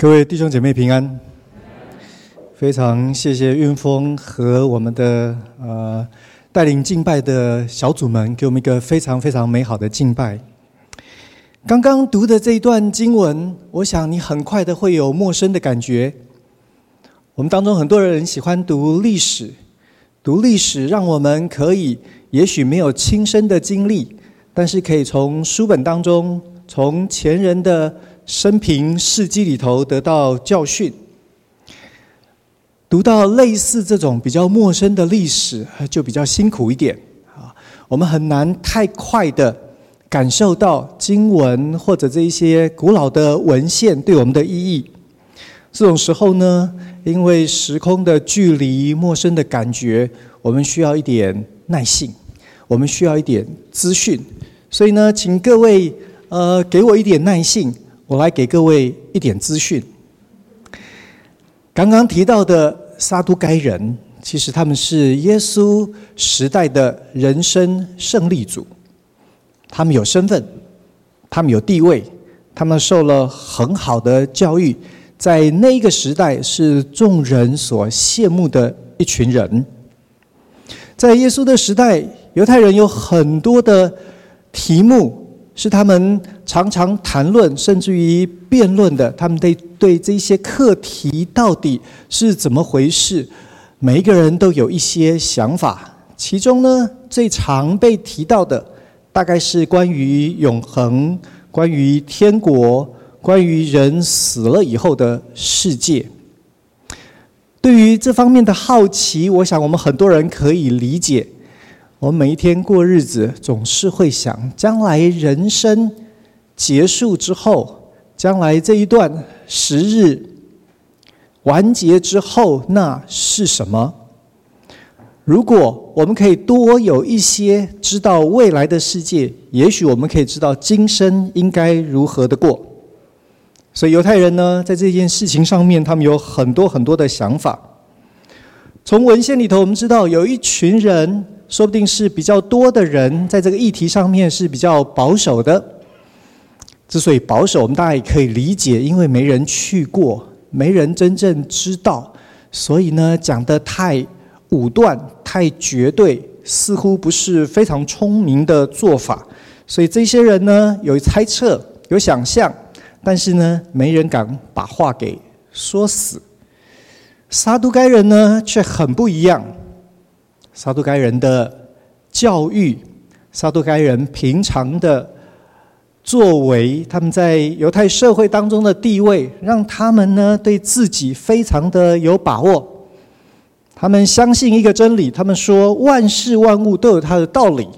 各位弟兄姐妹平安，非常谢谢运峰和我们的呃带领敬拜的小组们，给我们一个非常非常美好的敬拜。刚刚读的这一段经文，我想你很快的会有陌生的感觉。我们当中很多人喜欢读历史，读历史让我们可以也许没有亲身的经历，但是可以从书本当中，从前人的。生平事迹里头得到教训，读到类似这种比较陌生的历史，就比较辛苦一点啊。我们很难太快的感受到经文或者这一些古老的文献对我们的意义。这种时候呢，因为时空的距离、陌生的感觉，我们需要一点耐性，我们需要一点资讯。所以呢，请各位呃，给我一点耐性。我来给各位一点资讯。刚刚提到的撒都该人，其实他们是耶稣时代的人生胜利组。他们有身份，他们有地位，他们受了很好的教育，在那个时代是众人所羡慕的一群人。在耶稣的时代，犹太人有很多的题目。是他们常常谈论，甚至于辩论的。他们对对这些课题到底是怎么回事，每一个人都有一些想法。其中呢，最常被提到的，大概是关于永恒、关于天国、关于人死了以后的世界。对于这方面的好奇，我想我们很多人可以理解。我们每一天过日子，总是会想，将来人生结束之后，将来这一段时日完结之后，那是什么？如果我们可以多有一些知道未来的世界，也许我们可以知道今生应该如何的过。所以犹太人呢，在这件事情上面，他们有很多很多的想法。从文献里头，我们知道有一群人。说不定是比较多的人在这个议题上面是比较保守的。之所以保守，我们大家也可以理解，因为没人去过，没人真正知道，所以呢，讲得太武断、太绝对，似乎不是非常聪明的做法。所以这些人呢，有猜测、有想象，但是呢，没人敢把话给说死。撒都该人呢，却很不一样。撒都该人的教育，撒都该人平常的作为，他们在犹太社会当中的地位，让他们呢对自己非常的有把握。他们相信一个真理，他们说万事万物都有它的道理，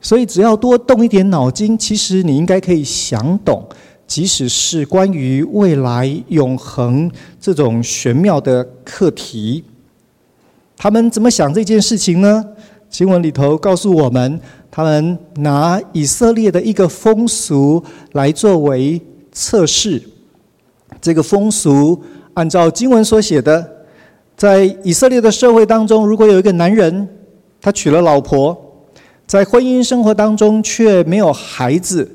所以只要多动一点脑筋，其实你应该可以想懂，即使是关于未来永恒这种玄妙的课题。他们怎么想这件事情呢？经文里头告诉我们，他们拿以色列的一个风俗来作为测试。这个风俗按照经文所写的，在以色列的社会当中，如果有一个男人，他娶了老婆，在婚姻生活当中却没有孩子，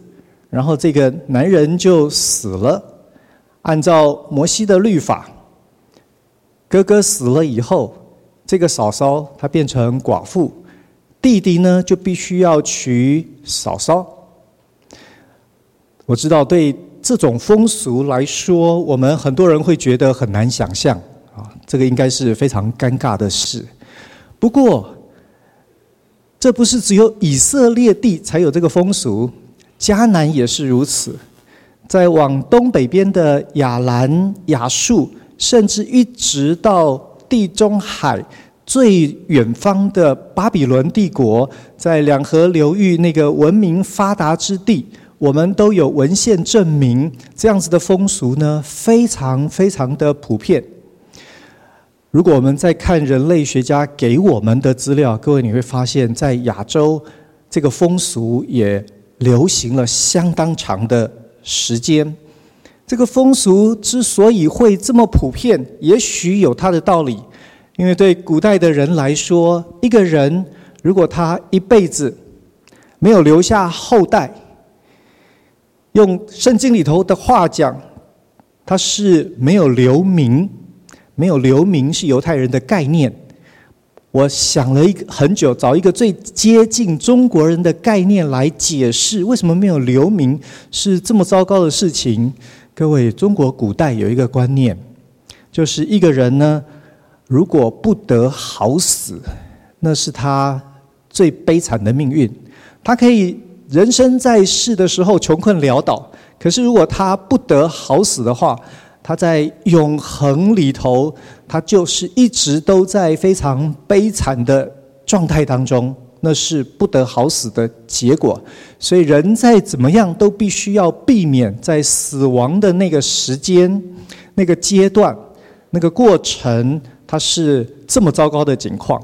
然后这个男人就死了。按照摩西的律法，哥哥死了以后，这个嫂嫂她变成寡妇，弟弟呢就必须要娶嫂嫂。我知道对这种风俗来说，我们很多人会觉得很难想象啊，这个应该是非常尴尬的事。不过，这不是只有以色列地才有这个风俗，迦南也是如此。在往东北边的亚兰、亚述，甚至一直到。地中海最远方的巴比伦帝国，在两河流域那个文明发达之地，我们都有文献证明，这样子的风俗呢，非常非常的普遍。如果我们再看人类学家给我们的资料，各位你会发现，在亚洲这个风俗也流行了相当长的时间。这个风俗之所以会这么普遍，也许有它的道理。因为对古代的人来说，一个人如果他一辈子没有留下后代，用圣经里头的话讲，他是没有留名，没有留名是犹太人的概念。我想了一个很久，找一个最接近中国人的概念来解释为什么没有留名是这么糟糕的事情。各位，中国古代有一个观念，就是一个人呢，如果不得好死，那是他最悲惨的命运。他可以人生在世的时候穷困潦倒，可是如果他不得好死的话，他在永恒里头，他就是一直都在非常悲惨的状态当中，那是不得好死的结果。所以人再怎么样都必须要避免在死亡的那个时间、那个阶段、那个过程，它是这么糟糕的境况。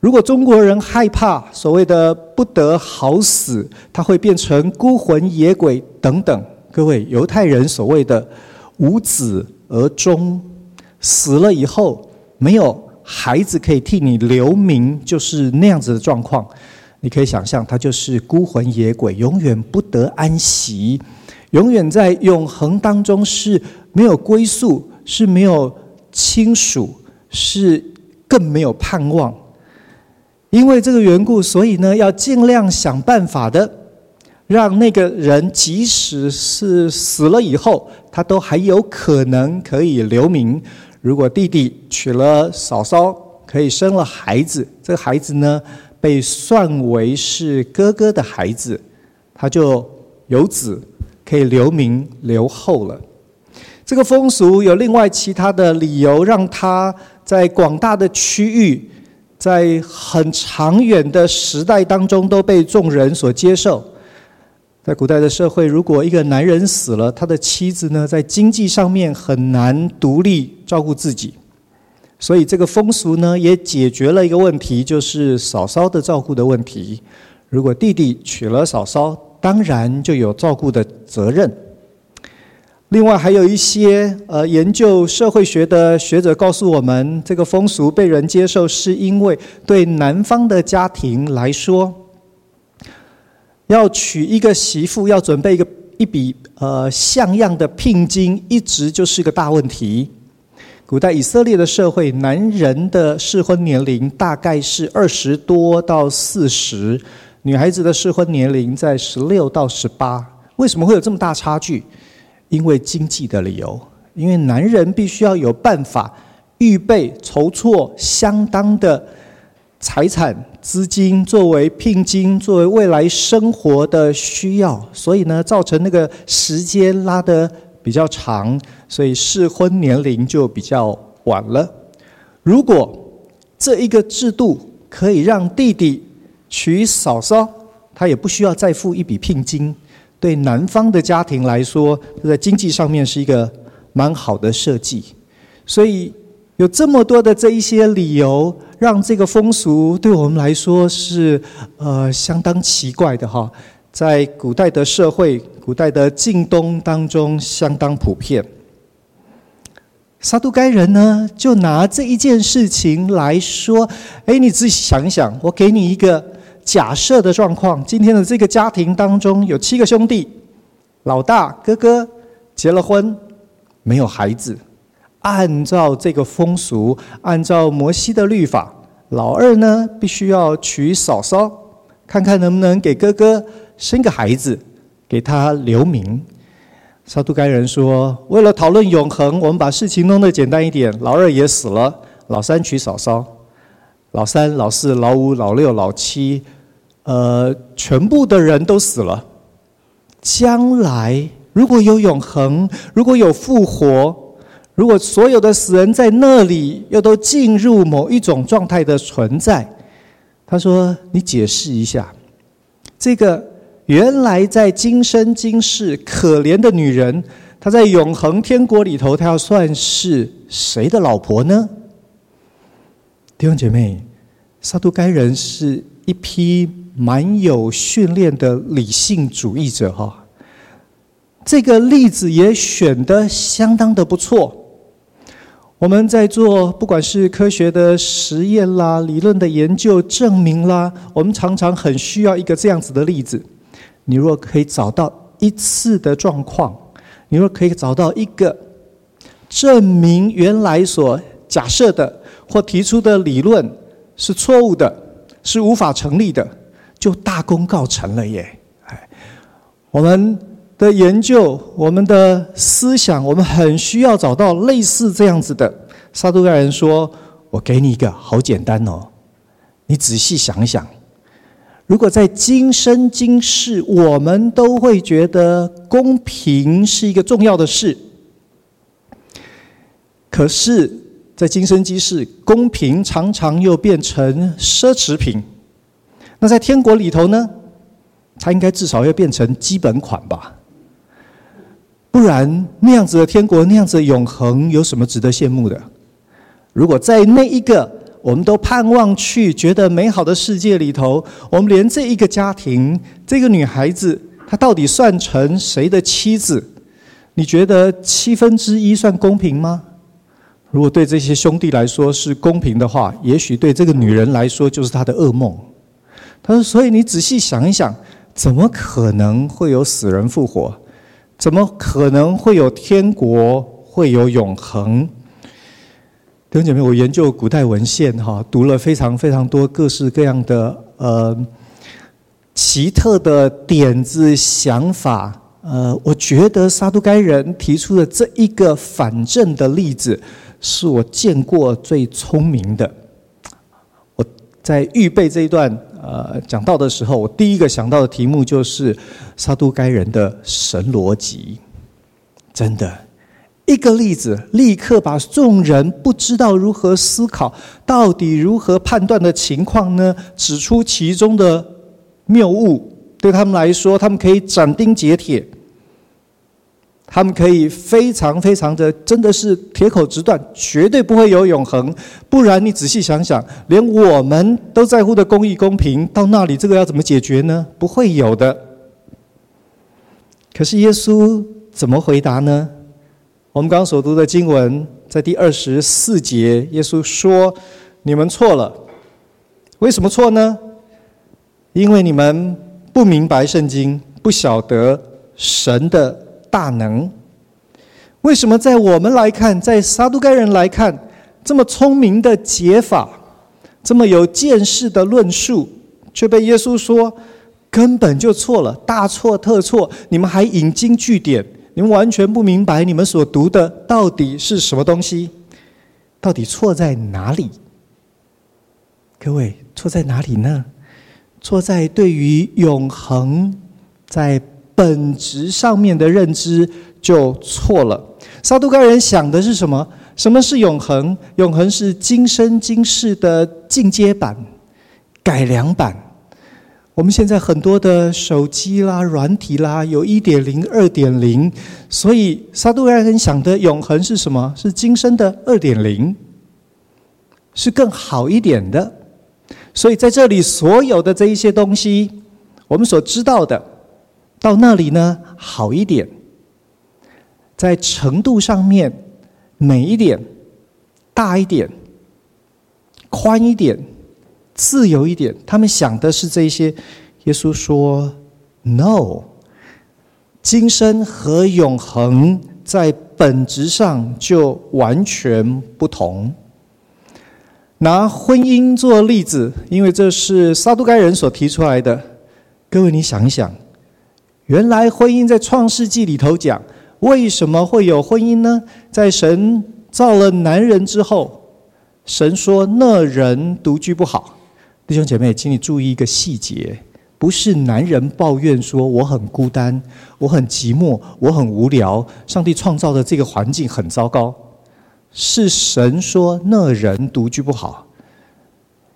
如果中国人害怕所谓的不得好死，他会变成孤魂野鬼等等。各位，犹太人所谓的。无子而终，死了以后没有孩子可以替你留名，就是那样子的状况。你可以想象，他就是孤魂野鬼，永远不得安息，永远在永恒当中是没有归宿，是没有亲属，是更没有盼望。因为这个缘故，所以呢，要尽量想办法的。让那个人即使是死了以后，他都还有可能可以留名。如果弟弟娶了嫂嫂，可以生了孩子，这个孩子呢，被算为是哥哥的孩子，他就有子可以留名留后了。这个风俗有另外其他的理由，让他在广大的区域，在很长远的时代当中都被众人所接受。在古代的社会，如果一个男人死了，他的妻子呢，在经济上面很难独立照顾自己，所以这个风俗呢，也解决了一个问题，就是嫂嫂的照顾的问题。如果弟弟娶了嫂嫂，当然就有照顾的责任。另外，还有一些呃研究社会学的学者告诉我们，这个风俗被人接受，是因为对男方的家庭来说。要娶一个媳妇，要准备一个一笔呃像样的聘金，一直就是个大问题。古代以色列的社会，男人的适婚年龄大概是二十多到四十，女孩子的适婚年龄在十六到十八。为什么会有这么大差距？因为经济的理由，因为男人必须要有办法预备筹措相当的。财产资金作为聘金，作为未来生活的需要，所以呢，造成那个时间拉得比较长，所以适婚年龄就比较晚了。如果这一个制度可以让弟弟娶嫂嫂，他也不需要再付一笔聘金，对男方的家庭来说，在经济上面是一个蛮好的设计，所以。有这么多的这一些理由，让这个风俗对我们来说是呃相当奇怪的哈，在古代的社会、古代的近东当中相当普遍。撒都该人呢，就拿这一件事情来说，哎，你自己想一想，我给你一个假设的状况：今天的这个家庭当中有七个兄弟，老大哥哥结了婚，没有孩子。按照这个风俗，按照摩西的律法，老二呢必须要娶嫂嫂，看看能不能给哥哥生个孩子，给他留名。沙都该人说，为了讨论永恒，我们把事情弄得简单一点。老二也死了，老三娶嫂嫂，老三、老四、老五、老六、老七，呃，全部的人都死了。将来如果有永恒，如果有复活。如果所有的死人在那里又都进入某一种状态的存在，他说：“你解释一下，这个原来在今生今世可怜的女人，她在永恒天国里头，她要算是谁的老婆呢？”弟兄姐妹，撒都该人是一批蛮有训练的理性主义者哈，这个例子也选得相当的不错。我们在做不管是科学的实验啦、理论的研究证明啦，我们常常很需要一个这样子的例子。你若可以找到一次的状况，你若可以找到一个证明原来所假设的或提出的理论是错误的，是无法成立的，就大功告成了耶！哎，我们的研究，我们的思想，我们很需要找到类似这样子的。撒都该人说：“我给你一个，好简单哦，你仔细想一想。”如果在今生今世，我们都会觉得公平是一个重要的事，可是，在今生今世，公平常常又变成奢侈品。那在天国里头呢？它应该至少要变成基本款吧？不然，那样子的天国，那样子的永恒，有什么值得羡慕的？如果在那一个。我们都盼望去觉得美好的世界里头，我们连这一个家庭，这个女孩子，她到底算成谁的妻子？你觉得七分之一算公平吗？如果对这些兄弟来说是公平的话，也许对这个女人来说就是她的噩梦。他说：“所以你仔细想一想，怎么可能会有死人复活？怎么可能会有天国？会有永恒？”弟兄姐妹，我研究古代文献，哈，读了非常非常多各式各样的呃奇特的点子想法，呃，我觉得撒都该人提出的这一个反证的例子，是我见过最聪明的。我在预备这一段呃讲到的时候，我第一个想到的题目就是撒都该人的神逻辑，真的。一个例子，立刻把众人不知道如何思考、到底如何判断的情况呢，指出其中的谬误。对他们来说，他们可以斩钉截铁，他们可以非常非常的，真的是铁口直断，绝对不会有永恒。不然，你仔细想想，连我们都在乎的公义公平，到那里这个要怎么解决呢？不会有的。可是耶稣怎么回答呢？我们刚刚所读的经文，在第二十四节，耶稣说：“你们错了，为什么错呢？因为你们不明白圣经，不晓得神的大能。为什么在我们来看，在撒都该人来看，这么聪明的解法，这么有见识的论述，却被耶稣说根本就错了，大错特错？你们还引经据典。”你们完全不明白，你们所读的到底是什么东西？到底错在哪里？各位，错在哪里呢？错在对于永恒在本质上面的认知就错了。撒都该人想的是什么？什么是永恒？永恒是今生今世的进阶版、改良版。我们现在很多的手机啦、软体啦，有一点零、二点零，所以撒都该人想的永恒是什么？是今生的二点零，是更好一点的。所以在这里所有的这一些东西，我们所知道的，到那里呢好一点，在程度上面美一点、大一点、宽一点。自由一点，他们想的是这些。耶稣说：“No，今生和永恒在本质上就完全不同。拿婚姻做例子，因为这是撒都该人所提出来的。各位，你想一想，原来婚姻在创世纪里头讲，为什么会有婚姻呢？在神造了男人之后，神说那人独居不好。”弟兄姐妹，请你注意一个细节：不是男人抱怨说我很孤单、我很寂寞、我很无聊，上帝创造的这个环境很糟糕。是神说那人独居不好。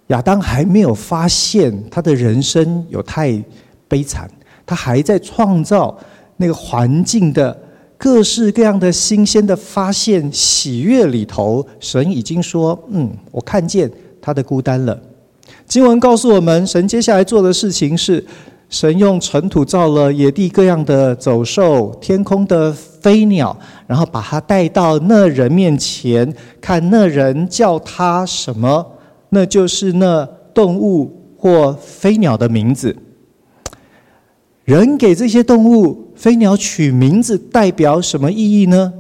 亚当还没有发现他的人生有太悲惨，他还在创造那个环境的各式各样的新鲜的发现喜悦里头，神已经说：“嗯，我看见他的孤单了。”经文告诉我们，神接下来做的事情是，神用尘土造了野地各样的走兽、天空的飞鸟，然后把它带到那人面前，看那人叫他什么，那就是那动物或飞鸟的名字。人给这些动物、飞鸟取名字，代表什么意义呢？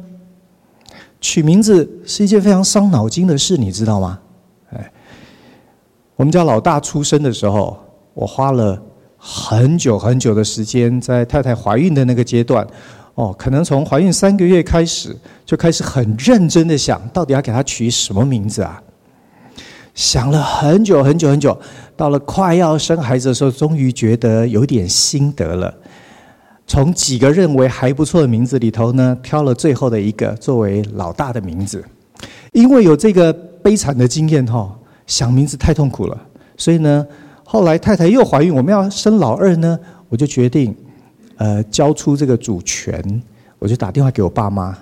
取名字是一件非常伤脑筋的事，你知道吗？哎，我们家老大出生的时候，我花了很久很久的时间，在太太怀孕的那个阶段，哦，可能从怀孕三个月开始，就开始很认真的想，到底要给他取什么名字啊？想了很久很久很久，到了快要生孩子的时候，终于觉得有点心得了。从几个认为还不错的名字里头呢，挑了最后的一个作为老大的名字。因为有这个悲惨的经验哈，想名字太痛苦了，所以呢，后来太太又怀孕，我们要生老二呢，我就决定，呃，交出这个主权，我就打电话给我爸妈，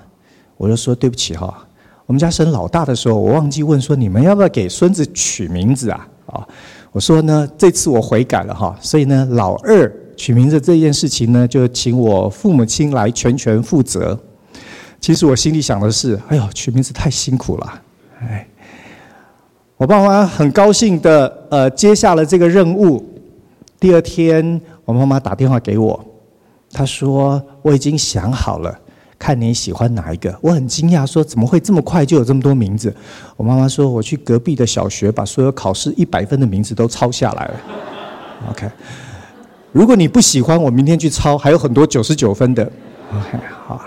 我就说对不起哈。我们家生老大的时候，我忘记问说，你们要不要给孙子取名字啊？啊，我说呢，这次我悔改了哈，所以呢，老二取名字这件事情呢，就请我父母亲来全权负责。其实我心里想的是，哎呦，取名字太辛苦了，哎，我爸妈很高兴的呃接下了这个任务。第二天，我妈妈打电话给我，她说我已经想好了。看你喜欢哪一个？我很惊讶，说怎么会这么快就有这么多名字？我妈妈说，我去隔壁的小学，把所有考试一百分的名字都抄下来了。OK，如果你不喜欢，我明天去抄，还有很多九十九分的。OK，好。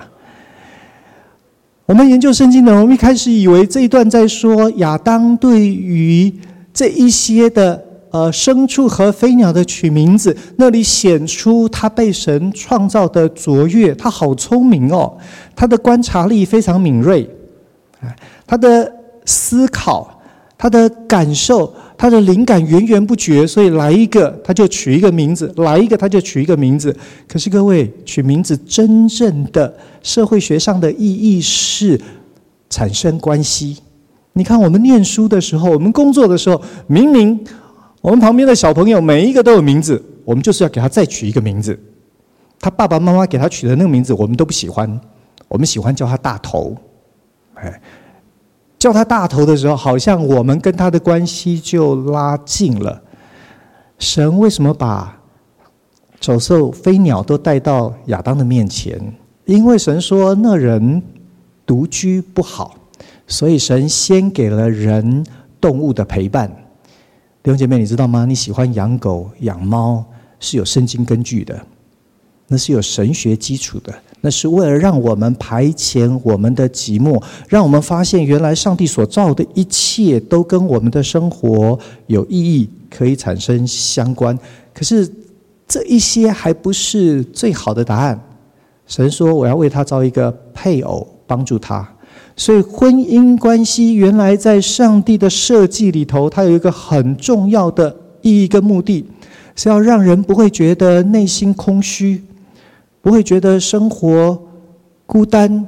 我们研究圣经的，我们一开始以为这一段在说亚当对于这一些的。呃，牲畜和飞鸟的取名字，那里显出他被神创造的卓越。他好聪明哦，他的观察力非常敏锐，他的思考、他的感受、他的灵感源源不绝。所以来一个他就取一个名字，来一个他就取一个名字。可是各位，取名字真正的社会学上的意义是产生关系。你看，我们念书的时候，我们工作的时候，明明。我们旁边的小朋友每一个都有名字，我们就是要给他再取一个名字。他爸爸妈妈给他取的那个名字，我们都不喜欢，我们喜欢叫他大头。哎，叫他大头的时候，好像我们跟他的关系就拉近了。神为什么把走兽、飞鸟都带到亚当的面前？因为神说那人独居不好，所以神先给了人动物的陪伴。弟兄姐妹，你知道吗？你喜欢养狗、养猫是有圣经根据的，那是有神学基础的，那是为了让我们排遣我们的寂寞，让我们发现原来上帝所造的一切都跟我们的生活有意义，可以产生相关。可是这一些还不是最好的答案。神说：“我要为他造一个配偶，帮助他。”所以，婚姻关系原来在上帝的设计里头，它有一个很重要的意义跟目的，是要让人不会觉得内心空虚，不会觉得生活孤单，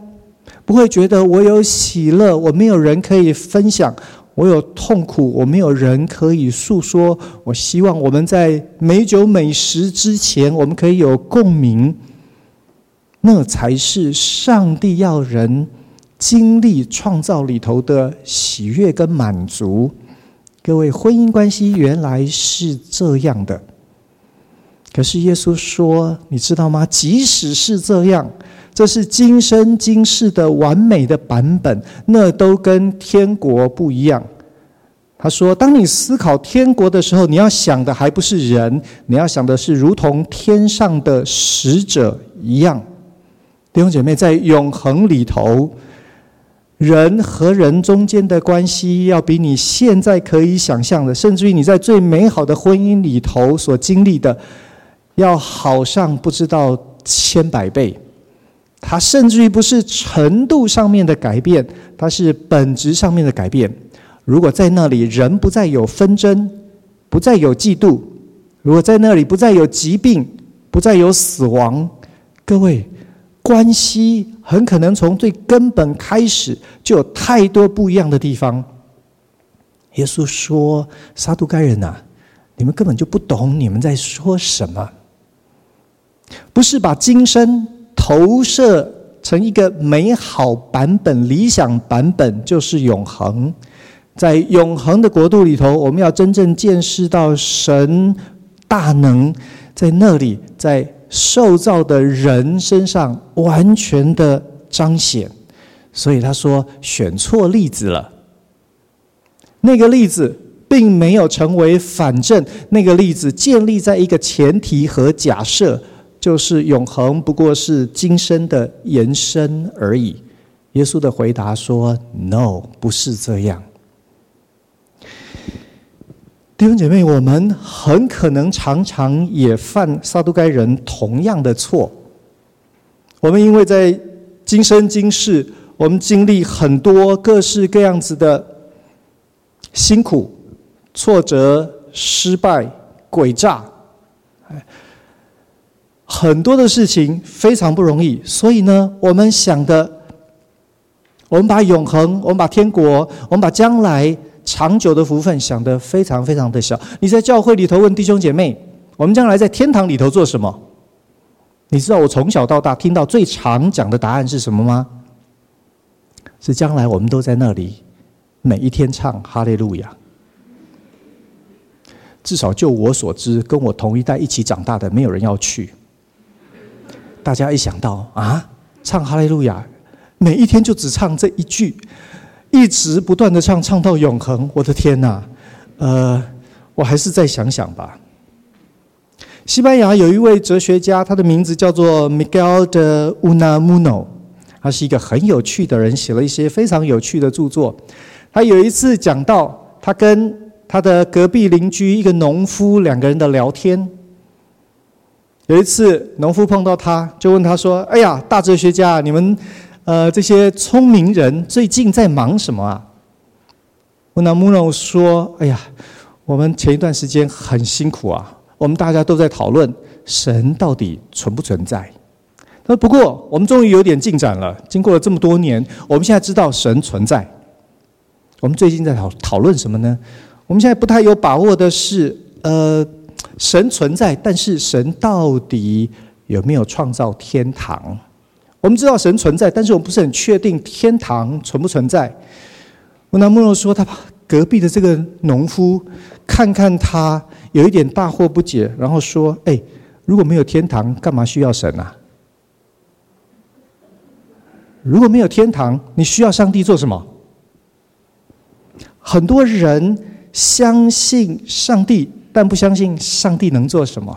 不会觉得我有喜乐，我没有人可以分享；我有痛苦，我没有人可以诉说。我希望我们在美酒美食之前，我们可以有共鸣，那才是上帝要人。经历创造里头的喜悦跟满足，各位，婚姻关系原来是这样的。可是耶稣说：“你知道吗？即使是这样，这是今生今世的完美的版本，那都跟天国不一样。”他说：“当你思考天国的时候，你要想的还不是人，你要想的是如同天上的使者一样。”弟兄姐妹，在永恒里头。人和人中间的关系，要比你现在可以想象的，甚至于你在最美好的婚姻里头所经历的，要好上不知道千百倍。它甚至于不是程度上面的改变，它是本质上面的改变。如果在那里人不再有纷争，不再有嫉妒；如果在那里不再有疾病，不再有死亡，各位。关系很可能从最根本开始就有太多不一样的地方。耶稣说：“撒都该人呐，你们根本就不懂你们在说什么。不是把今生投射成一个美好版本、理想版本，就是永恒。在永恒的国度里头，我们要真正见识到神大能，在那里，在。”受造的人身上完全的彰显。所以他说选错例子了。那个例子并没有成为反证，那个例子建立在一个前提和假设，就是永恒不过是今生的延伸而已。耶稣的回答说：“No，不是这样。”弟兄姐妹，我们很可能常常也犯撒都该人同样的错。我们因为在今生今世，我们经历很多各式各样子的辛苦、挫折、失败、诡诈，很多的事情非常不容易。所以呢，我们想的。我们把永恒，我们把天国，我们把将来长久的福分想得非常非常的小。你在教会里头问弟兄姐妹，我们将来在天堂里头做什么？你知道我从小到大听到最常讲的答案是什么吗？是将来我们都在那里，每一天唱哈利路亚。至少就我所知，跟我同一代一起长大的，没有人要去。大家一想到啊，唱哈利路亚。每一天就只唱这一句，一直不断的唱，唱到永恒。我的天哪！呃，我还是再想想吧。西班牙有一位哲学家，他的名字叫做 Miguel de Unamuno，他是一个很有趣的人，写了一些非常有趣的著作。他有一次讲到，他跟他的隔壁邻居一个农夫两个人的聊天。有一次，农夫碰到他，就问他说：“哎呀，大哲学家，你们？”呃，这些聪明人最近在忙什么啊？乌纳穆诺说：“哎呀，我们前一段时间很辛苦啊，我们大家都在讨论神到底存不存在。那不过我们终于有点进展了，经过了这么多年，我们现在知道神存在。我们最近在讨讨论什么呢？我们现在不太有把握的是，呃，神存在，但是神到底有没有创造天堂？”我们知道神存在，但是我们不是很确定天堂存不存在。乌纳穆诺说，他隔壁的这个农夫看看他，有一点大惑不解，然后说：“哎，如果没有天堂，干嘛需要神啊？如果没有天堂，你需要上帝做什么？”很多人相信上帝，但不相信上帝能做什么。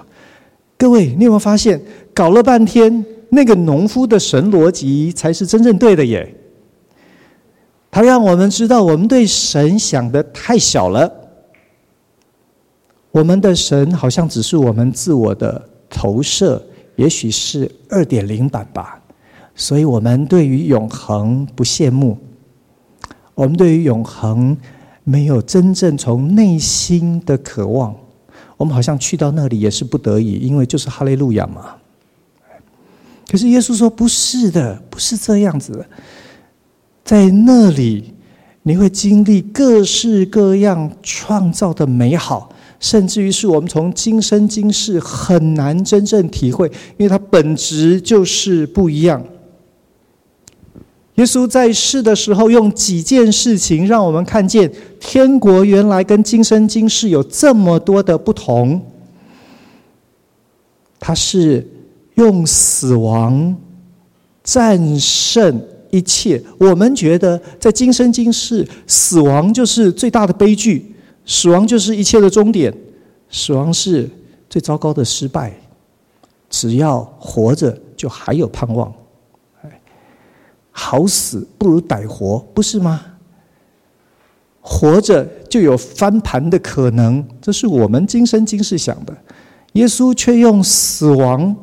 各位，你有没有发现，搞了半天？那个农夫的神逻辑才是真正对的耶！他让我们知道，我们对神想的太小了。我们的神好像只是我们自我的投射，也许是二点零版吧。所以，我们对于永恒不羡慕，我们对于永恒没有真正从内心的渴望。我们好像去到那里也是不得已，因为就是哈利路亚嘛。可是耶稣说：“不是的，不是这样子的。在那里，你会经历各式各样创造的美好，甚至于是我们从今生今世很难真正体会，因为它本质就是不一样。”耶稣在世的时候，用几件事情让我们看见天国原来跟今生今世有这么多的不同。他是。用死亡战胜一切。我们觉得，在今生今世，死亡就是最大的悲剧，死亡就是一切的终点，死亡是最糟糕的失败。只要活着，就还有盼望。好死不如歹活，不是吗？活着就有翻盘的可能，这是我们今生今世想的。耶稣却用死亡。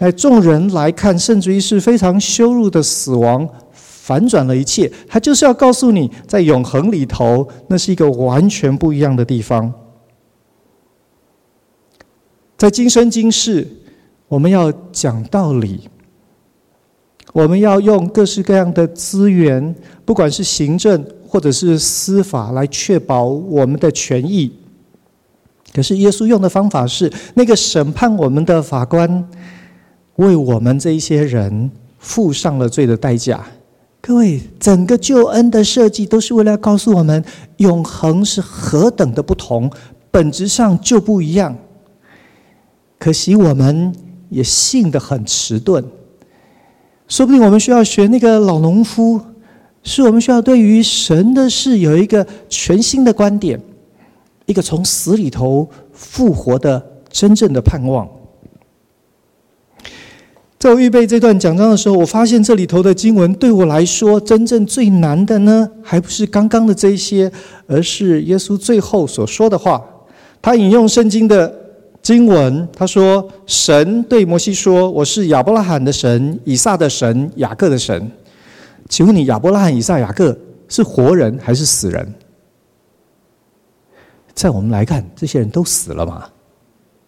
在众人来看，甚至于是非常羞辱的死亡，反转了一切。他就是要告诉你，在永恒里头，那是一个完全不一样的地方。在今生今世，我们要讲道理，我们要用各式各样的资源，不管是行政或者是司法，来确保我们的权益。可是耶稣用的方法是，那个审判我们的法官。为我们这一些人付上了罪的代价。各位，整个救恩的设计都是为了要告诉我们，永恒是何等的不同，本质上就不一样。可惜我们也信得很迟钝。说不定我们需要学那个老农夫，是我们需要对于神的事有一个全新的观点，一个从死里头复活的真正的盼望。在我预备这段讲章的时候，我发现这里头的经文对我来说，真正最难的呢，还不是刚刚的这些，而是耶稣最后所说的话。他引用圣经的经文，他说：“神对摩西说，我是亚伯拉罕的神，以撒的神，雅各的神。请问你，亚伯拉罕、以撒、雅各是活人还是死人？在我们来看，这些人都死了嘛？”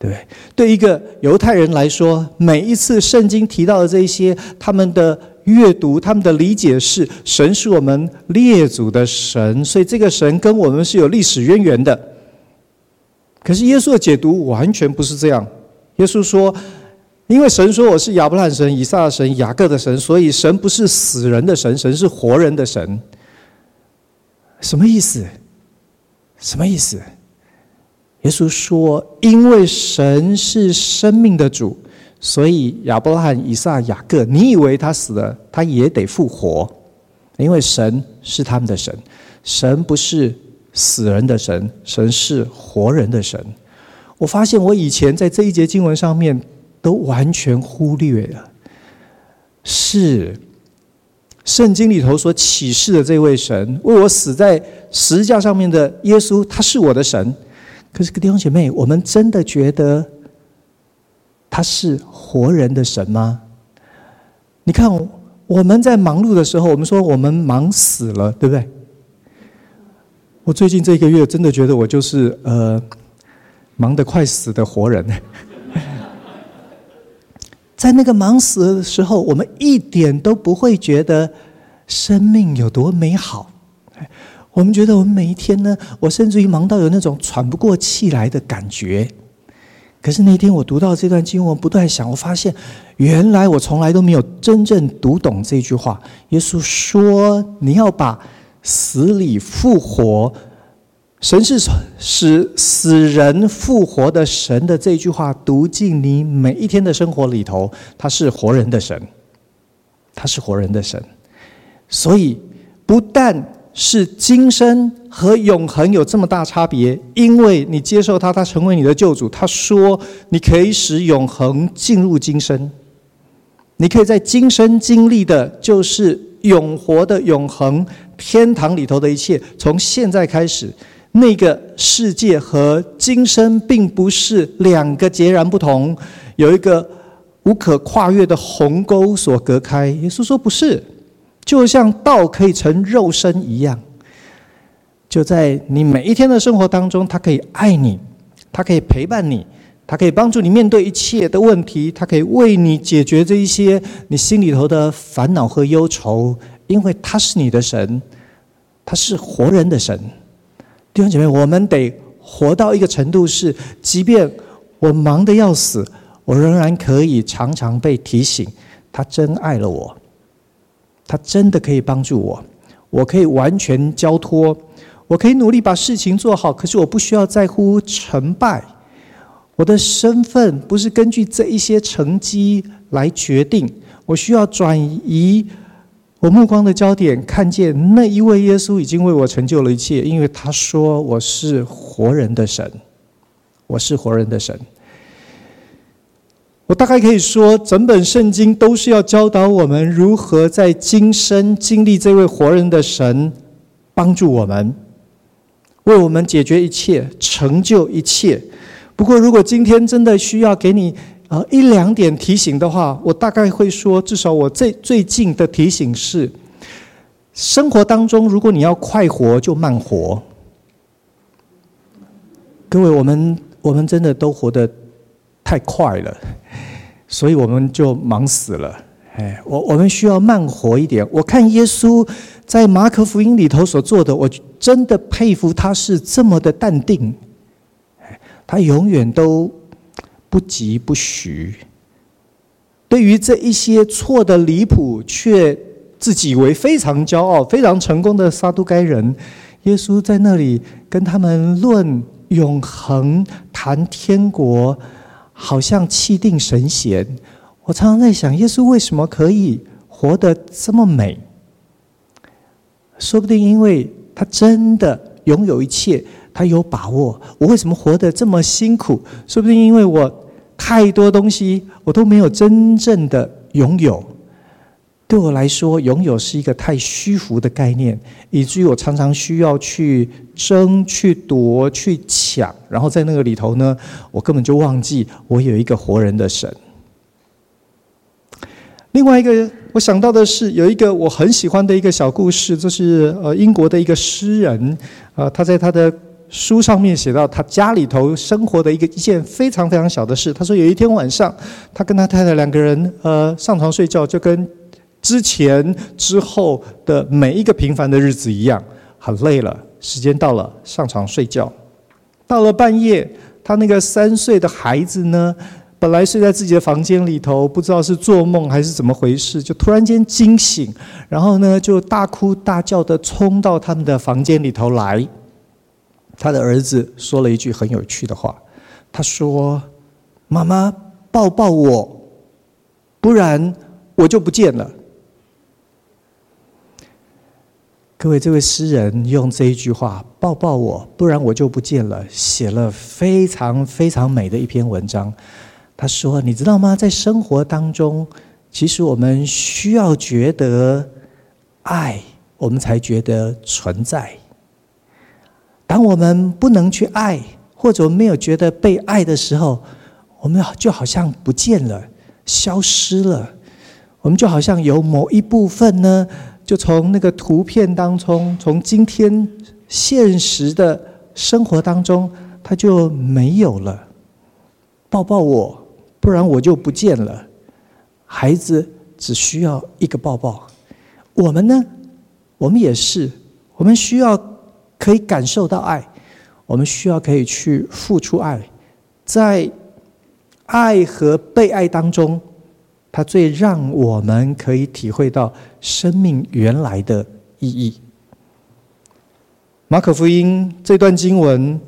对对？一个犹太人来说，每一次圣经提到的这些，他们的阅读、他们的理解是：神是我们列祖的神，所以这个神跟我们是有历史渊源的。可是耶稣的解读完全不是这样。耶稣说：“因为神说我是亚伯拉罕神、以撒的神、雅各的神，所以神不是死人的神，神是活人的神。”什么意思？什么意思？耶稣说：“因为神是生命的主，所以亚伯拉罕、以撒、雅各，你以为他死了，他也得复活，因为神是他们的神。神不是死人的神，神是活人的神。”我发现我以前在这一节经文上面都完全忽略了，是圣经里头所启示的这位神，为我死在十字架上面的耶稣，他是我的神。可是，弟兄姐妹，我们真的觉得他是活人的神吗？你看，我们在忙碌的时候，我们说我们忙死了，对不对？我最近这个月真的觉得我就是呃，忙得快死的活人。在那个忙死的时候，我们一点都不会觉得生命有多美好。我们觉得我们每一天呢，我甚至于忙到有那种喘不过气来的感觉。可是那天我读到这段经文，不断想，我发现原来我从来都没有真正读懂这句话。耶稣说：“你要把死里复活，神是使死人复活的神的这句话读进你每一天的生活里头。他是活人的神，他是活人的神，所以不但。”是今生和永恒有这么大差别，因为你接受他，他成为你的救主。他说，你可以使永恒进入今生，你可以在今生经历的，就是永活的永恒天堂里头的一切。从现在开始，那个世界和今生并不是两个截然不同，有一个无可跨越的鸿沟所隔开。耶稣说，不是。就像道可以成肉身一样，就在你每一天的生活当中，他可以爱你，他可以陪伴你，他可以帮助你面对一切的问题，他可以为你解决这一些你心里头的烦恼和忧愁，因为他是你的神，他是活人的神。弟兄姐妹，我们得活到一个程度是，即便我忙得要死，我仍然可以常常被提醒，他真爱了我。他真的可以帮助我，我可以完全交托，我可以努力把事情做好。可是我不需要在乎成败，我的身份不是根据这一些成绩来决定。我需要转移我目光的焦点，看见那一位耶稣已经为我成就了一切，因为他说我是活人的神，我是活人的神。我大概可以说，整本圣经都是要教导我们如何在今生经历这位活人的神，帮助我们，为我们解决一切，成就一切。不过，如果今天真的需要给你啊一两点提醒的话，我大概会说，至少我最最近的提醒是：生活当中，如果你要快活，就慢活。各位，我们我们真的都活得太快了。所以我们就忙死了。哎，我我们需要慢活一点。我看耶稣在马可福音里头所做的，我真的佩服他是这么的淡定。他永远都不疾不徐。对于这一些错的离谱却自己以为非常骄傲、非常成功的撒都该人，耶稣在那里跟他们论永恒、谈天国。好像气定神闲。我常常在想，耶稣为什么可以活得这么美？说不定因为他真的拥有一切，他有把握。我为什么活得这么辛苦？说不定因为我太多东西我都没有真正的拥有。对我来说，拥有是一个太虚浮的概念，以至于我常常需要去争、去夺、去抢，然后在那个里头呢，我根本就忘记我有一个活人的神。另外一个，我想到的是有一个我很喜欢的一个小故事，这是呃英国的一个诗人，呃他在他的书上面写到他家里头生活的一个一件非常非常小的事。他说有一天晚上，他跟他太太两个人呃上床睡觉，就跟之前之后的每一个平凡的日子一样，很累了，时间到了，上床睡觉。到了半夜，他那个三岁的孩子呢，本来睡在自己的房间里头，不知道是做梦还是怎么回事，就突然间惊醒，然后呢，就大哭大叫的冲到他们的房间里头来。他的儿子说了一句很有趣的话，他说：“妈妈，抱抱我，不然我就不见了。”各位，这位诗人用这一句话“抱抱我，不然我就不见了”，写了非常非常美的一篇文章。他说：“你知道吗？在生活当中，其实我们需要觉得爱，我们才觉得存在。当我们不能去爱，或者没有觉得被爱的时候，我们就好像不见了，消失了。我们就好像有某一部分呢。”就从那个图片当中，从今天现实的生活当中，他就没有了。抱抱我，不然我就不见了。孩子只需要一个抱抱。我们呢？我们也是，我们需要可以感受到爱，我们需要可以去付出爱，在爱和被爱当中。它最让我们可以体会到生命原来的意义。马可福音这段经文，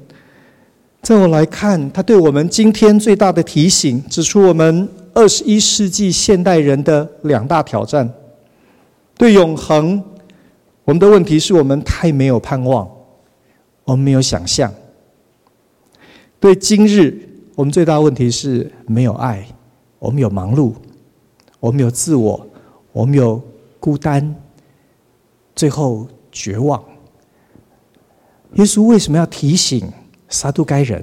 在我来看，它对我们今天最大的提醒，指出我们二十一世纪现代人的两大挑战。对永恒，我们的问题是我们太没有盼望，我们没有想象；对今日，我们最大问题是没有爱，我们有忙碌。我们有自我，我们有孤单，最后绝望。耶稣为什么要提醒撒都该人？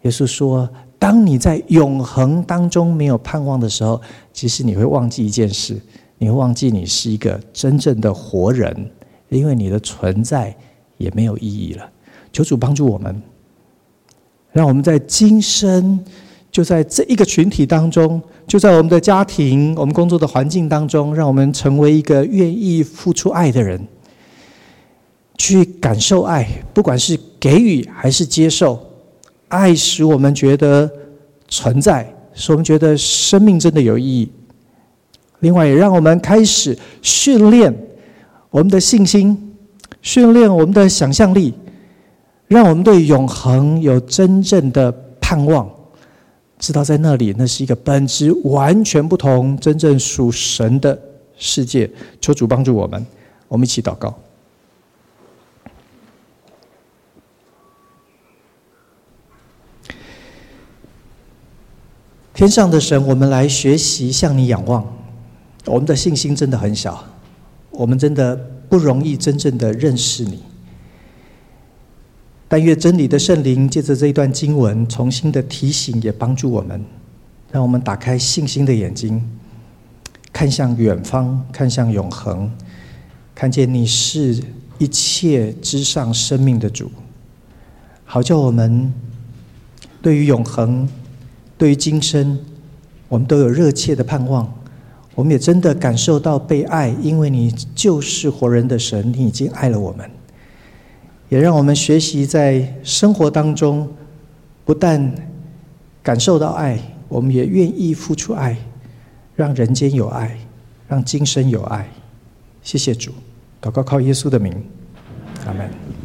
耶稣说：“当你在永恒当中没有盼望的时候，其实你会忘记一件事，你会忘记你是一个真正的活人，因为你的存在也没有意义了。”求主帮助我们，让我们在今生。就在这一个群体当中，就在我们的家庭、我们工作的环境当中，让我们成为一个愿意付出爱的人，去感受爱，不管是给予还是接受，爱使我们觉得存在，使我们觉得生命真的有意义。另外，也让我们开始训练我们的信心，训练我们的想象力，让我们对永恒有真正的盼望。知道在那里，那是一个本质完全不同、真正属神的世界。求主帮助我们，我们一起祷告。天上的神，我们来学习向你仰望。我们的信心真的很小，我们真的不容易真正的认识你。但愿真理的圣灵借着这一段经文，重新的提醒，也帮助我们，让我们打开信心的眼睛，看向远方，看向永恒，看见你是一切之上生命的主，好叫我们对于永恒，对于今生，我们都有热切的盼望。我们也真的感受到被爱，因为你就是活人的神，你已经爱了我们。也让我们学习在生活当中，不但感受到爱，我们也愿意付出爱，让人间有爱，让今生有爱。谢谢主，祷告靠耶稣的名，阿门。